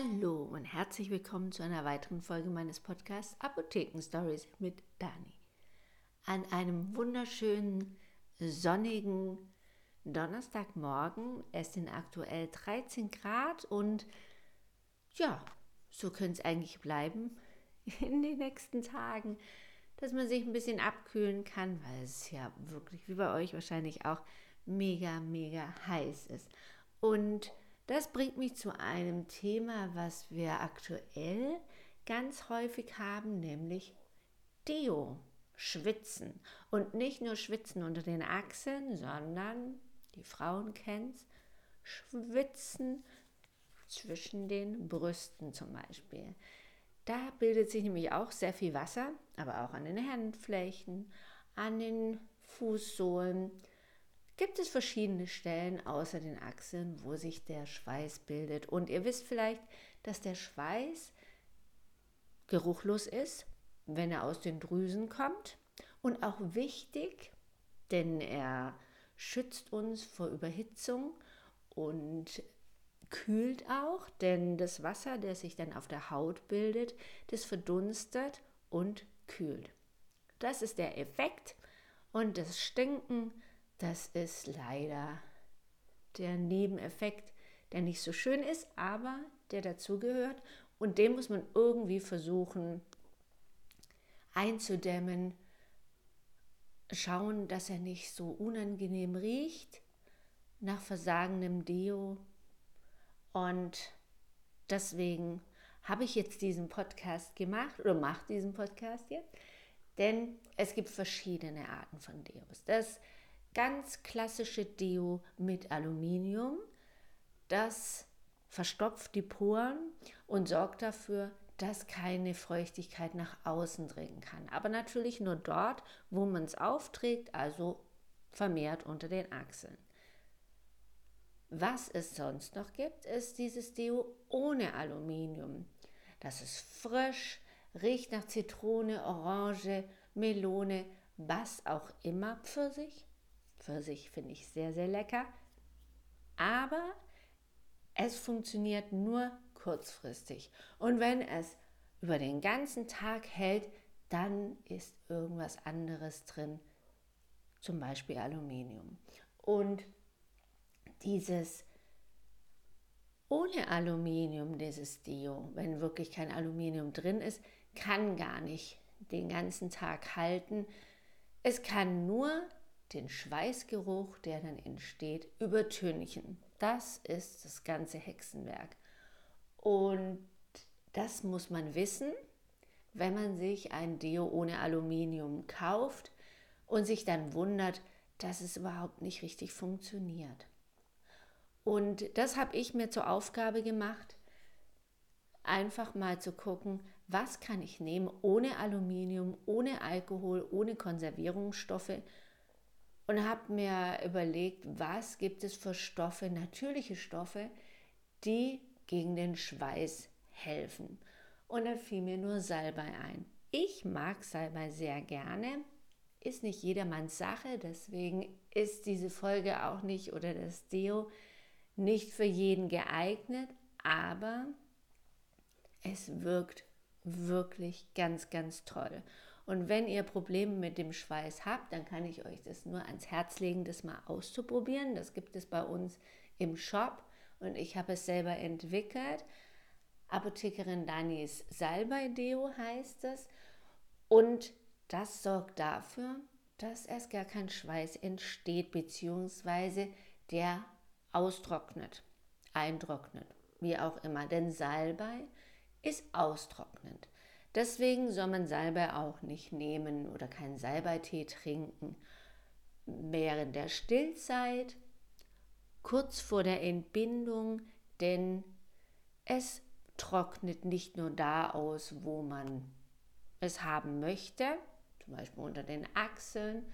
Hallo und herzlich willkommen zu einer weiteren Folge meines Podcasts Apotheken Stories mit Dani. An einem wunderschönen sonnigen Donnerstagmorgen. Es sind aktuell 13 Grad und ja, so könnte es eigentlich bleiben in den nächsten Tagen, dass man sich ein bisschen abkühlen kann, weil es ja wirklich wie bei euch wahrscheinlich auch mega, mega heiß ist. Und das bringt mich zu einem Thema, was wir aktuell ganz häufig haben, nämlich Deo, Schwitzen. Und nicht nur Schwitzen unter den Achseln, sondern, die Frauen kennen es, Schwitzen zwischen den Brüsten zum Beispiel. Da bildet sich nämlich auch sehr viel Wasser, aber auch an den Handflächen, an den Fußsohlen, gibt es verschiedene Stellen außer den Achseln, wo sich der Schweiß bildet. Und ihr wisst vielleicht, dass der Schweiß geruchlos ist, wenn er aus den Drüsen kommt. Und auch wichtig, denn er schützt uns vor Überhitzung und kühlt auch, denn das Wasser, das sich dann auf der Haut bildet, das verdunstet und kühlt. Das ist der Effekt und das Stinken das ist leider der Nebeneffekt, der nicht so schön ist, aber der dazugehört. Und den muss man irgendwie versuchen einzudämmen, schauen, dass er nicht so unangenehm riecht nach versagendem Deo. Und deswegen habe ich jetzt diesen Podcast gemacht oder mache diesen Podcast jetzt, denn es gibt verschiedene Arten von Deos. Das ganz klassische Deo mit Aluminium. Das verstopft die Poren und sorgt dafür, dass keine Feuchtigkeit nach außen dringen kann. Aber natürlich nur dort, wo man es aufträgt, also vermehrt unter den Achseln. Was es sonst noch gibt, ist dieses Deo ohne Aluminium. Das ist frisch, riecht nach Zitrone, Orange, Melone, was auch immer Pfirsich. Pfirsich finde ich sehr, sehr lecker. Aber es funktioniert nur kurzfristig. Und wenn es über den ganzen Tag hält, dann ist irgendwas anderes drin, zum Beispiel Aluminium. Und dieses ohne Aluminium, dieses Deo, wenn wirklich kein Aluminium drin ist, kann gar nicht den ganzen Tag halten. Es kann nur den Schweißgeruch, der dann entsteht, übertünchen. Das ist das ganze Hexenwerk. Und das muss man wissen, wenn man sich ein Deo ohne Aluminium kauft und sich dann wundert, dass es überhaupt nicht richtig funktioniert. Und das habe ich mir zur Aufgabe gemacht, einfach mal zu gucken, was kann ich nehmen ohne Aluminium, ohne Alkohol, ohne Konservierungsstoffe und habe mir überlegt, was gibt es für Stoffe, natürliche Stoffe, die gegen den Schweiß helfen. Und da fiel mir nur Salbei ein. Ich mag Salbei sehr gerne, ist nicht jedermanns Sache, deswegen ist diese Folge auch nicht oder das Deo nicht für jeden geeignet, aber es wirkt wirklich ganz, ganz toll. Und wenn ihr Probleme mit dem Schweiß habt, dann kann ich euch das nur ans Herz legen, das mal auszuprobieren. Das gibt es bei uns im Shop und ich habe es selber entwickelt. Apothekerin Danis Salbei-Deo heißt es. Und das sorgt dafür, dass erst gar kein Schweiß entsteht, beziehungsweise der austrocknet, eintrocknet, wie auch immer. Denn Salbei ist austrocknend. Deswegen soll man Salbei auch nicht nehmen oder keinen Salbeitee trinken. Während der Stillzeit, kurz vor der Entbindung, denn es trocknet nicht nur da aus, wo man es haben möchte, zum Beispiel unter den Achseln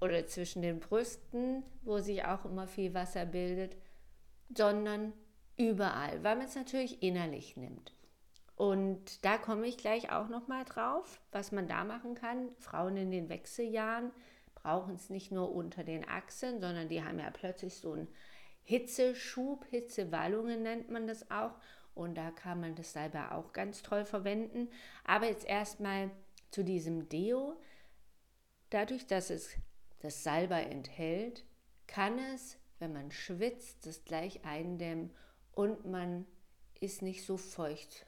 oder zwischen den Brüsten, wo sich auch immer viel Wasser bildet, sondern überall, weil man es natürlich innerlich nimmt. Und da komme ich gleich auch noch mal drauf, was man da machen kann. Frauen in den Wechseljahren brauchen es nicht nur unter den Achseln, sondern die haben ja plötzlich so ein Hitzeschub, Hitzewallungen nennt man das auch. Und da kann man das Salbei auch ganz toll verwenden. Aber jetzt erstmal zu diesem Deo. Dadurch, dass es das Salbei enthält, kann es, wenn man schwitzt, das gleich eindämmen und man ist nicht so feucht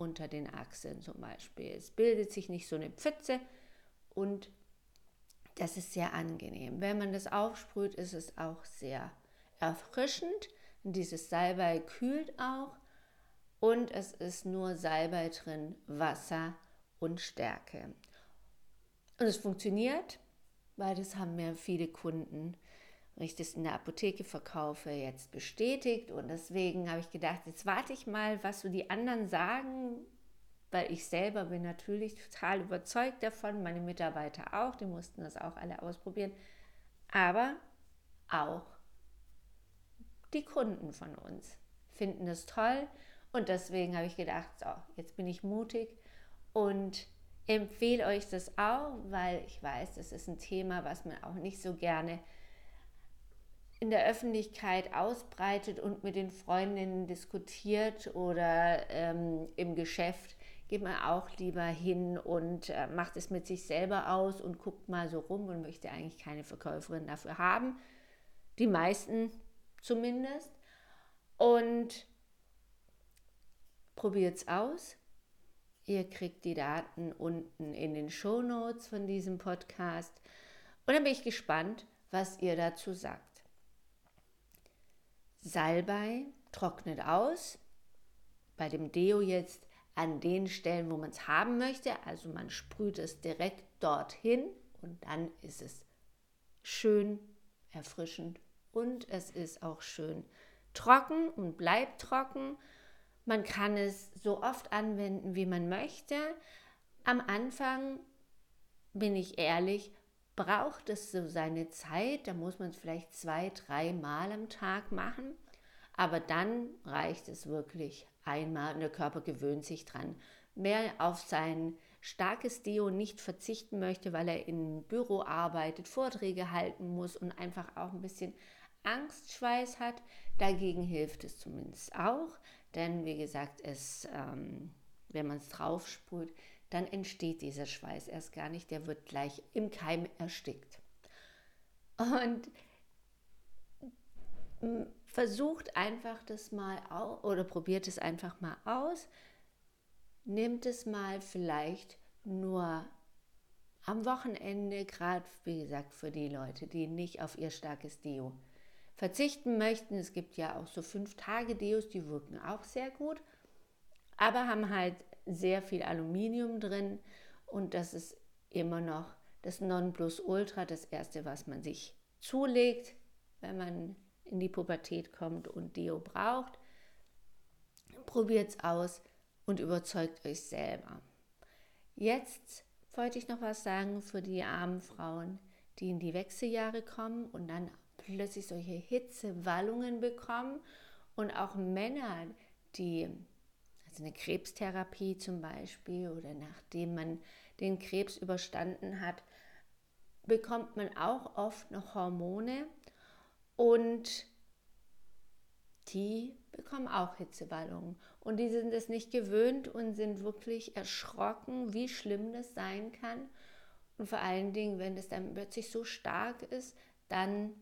unter den Achseln zum Beispiel. Es bildet sich nicht so eine Pfütze und das ist sehr angenehm. Wenn man das aufsprüht, ist es auch sehr erfrischend. Dieses Salbei kühlt auch und es ist nur Salbei drin, Wasser und Stärke. Und es funktioniert, weil das haben mir viele Kunden, wenn ich das in der Apotheke verkaufe, jetzt bestätigt. Und deswegen habe ich gedacht, jetzt warte ich mal, was so die anderen sagen, weil ich selber bin natürlich total überzeugt davon, meine Mitarbeiter auch, die mussten das auch alle ausprobieren, aber auch die Kunden von uns finden es toll. Und deswegen habe ich gedacht, so, jetzt bin ich mutig und empfehle euch das auch, weil ich weiß, das ist ein Thema, was man auch nicht so gerne in der Öffentlichkeit ausbreitet und mit den Freundinnen diskutiert oder ähm, im Geschäft geht man auch lieber hin und äh, macht es mit sich selber aus und guckt mal so rum und möchte eigentlich keine Verkäuferin dafür haben. Die meisten zumindest. Und probiert es aus. Ihr kriegt die Daten unten in den Show Notes von diesem Podcast. Und dann bin ich gespannt, was ihr dazu sagt. Salbei trocknet aus. Bei dem Deo jetzt an den Stellen, wo man es haben möchte. Also man sprüht es direkt dorthin und dann ist es schön erfrischend und es ist auch schön trocken und bleibt trocken. Man kann es so oft anwenden, wie man möchte. Am Anfang, bin ich ehrlich, braucht es so seine Zeit. Da muss man es vielleicht zwei, drei Mal am Tag machen. Aber dann reicht es wirklich einmal und der Körper gewöhnt sich dran. Wer auf sein starkes Deo nicht verzichten möchte, weil er im Büro arbeitet, Vorträge halten muss und einfach auch ein bisschen Angstschweiß hat, dagegen hilft es zumindest auch. Denn wie gesagt, es, ähm, wenn man es drauf sprüht, dann entsteht dieser Schweiß erst gar nicht, der wird gleich im Keim erstickt. Und versucht einfach das mal aus oder probiert es einfach mal aus. Nimmt es mal vielleicht nur am Wochenende, gerade wie gesagt für die Leute, die nicht auf ihr starkes Deo verzichten möchten. Es gibt ja auch so fünf Tage Deos, die wirken auch sehr gut, aber haben halt sehr viel Aluminium drin und das ist immer noch das Nonplusultra, das erste, was man sich zulegt, wenn man in die Pubertät kommt und Deo braucht. Probiert es aus und überzeugt euch selber. Jetzt wollte ich noch was sagen für die armen Frauen, die in die Wechseljahre kommen und dann plötzlich solche Hitzewallungen bekommen und auch Männer, die, also eine Krebstherapie zum Beispiel oder nachdem man den Krebs überstanden hat, bekommt man auch oft noch Hormone und die bekommen auch Hitzewallungen. Und die sind es nicht gewöhnt und sind wirklich erschrocken, wie schlimm das sein kann. Und vor allen Dingen, wenn es dann plötzlich so stark ist, dann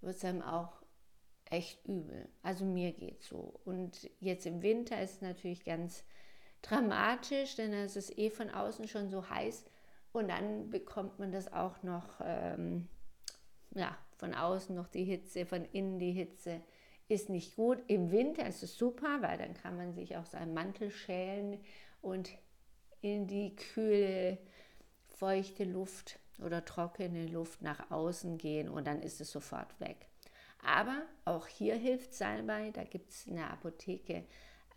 wird es einem auch echt übel. Also mir geht so. Und jetzt im Winter ist es natürlich ganz dramatisch, denn es ist eh von außen schon so heiß und dann bekommt man das auch noch, ähm, ja, von außen noch die Hitze, von innen die Hitze ist nicht gut. Im Winter ist es super, weil dann kann man sich auch seinen Mantel schälen und in die kühle, feuchte Luft oder trockene Luft nach außen gehen und dann ist es sofort weg. Aber auch hier hilft Salbei. Da gibt es in der Apotheke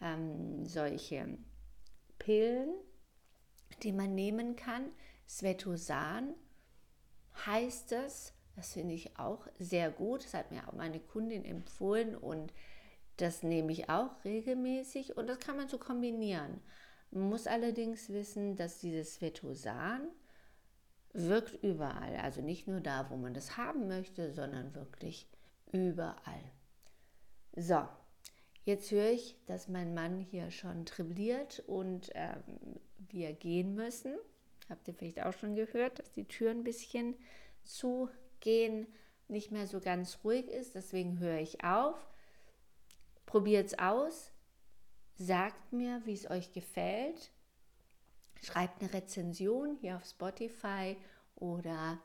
ähm, solche Pillen, die man nehmen kann. Svetosan heißt es. Das finde ich auch sehr gut. Das hat mir auch meine Kundin empfohlen und das nehme ich auch regelmäßig und das kann man so kombinieren. Man muss allerdings wissen, dass dieses Svetosan wirkt überall. Also nicht nur da, wo man das haben möchte, sondern wirklich überall. So, jetzt höre ich, dass mein Mann hier schon trilliert und ähm, wir gehen müssen. Habt ihr vielleicht auch schon gehört, dass die Tür ein bisschen zugehen, nicht mehr so ganz ruhig ist. Deswegen höre ich auf. Probiert es aus. Sagt mir, wie es euch gefällt. Schreibt eine Rezension hier auf Spotify oder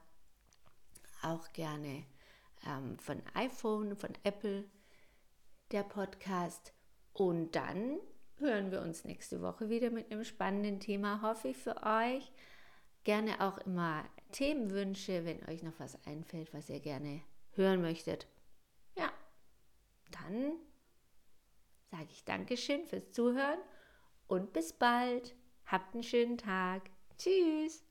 auch gerne ähm, von iPhone, von Apple der Podcast. Und dann hören wir uns nächste Woche wieder mit einem spannenden Thema, hoffe ich für euch. Gerne auch immer Themenwünsche, wenn euch noch was einfällt, was ihr gerne hören möchtet. Ja, dann sage ich Dankeschön fürs Zuhören und bis bald. Habt einen schönen Tag. Tschüss.